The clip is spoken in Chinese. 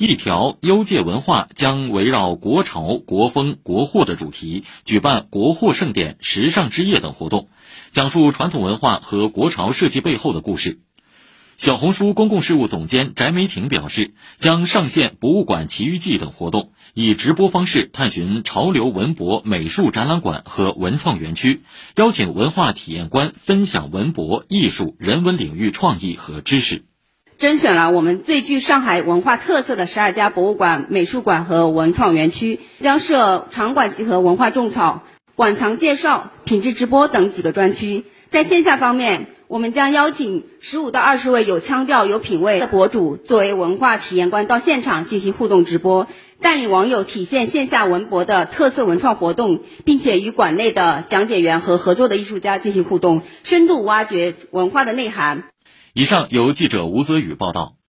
一条优界文化将围绕国潮、国风、国货的主题，举办国货盛典、时尚之夜等活动，讲述传统文化和国潮设计背后的故事。小红书公共事务总监翟梅婷表示，将上线博物馆奇遇记等活动，以直播方式探寻潮流文博美术展览馆和文创园区，邀请文化体验官分享文博、艺术、人文领域创意和知识。甄选了我们最具上海文化特色的十二家博物馆、美术馆和文创园区，将设场馆集合文化种草、馆藏介绍、品质直播等几个专区。在线下方面，我们将邀请十五到二十位有腔调、有品位的博主作为文化体验官到现场进行互动直播，带领网友体现线下文博的特色文创活动，并且与馆内的讲解员和合作的艺术家进行互动，深度挖掘文化的内涵。以上由记者吴泽宇报道。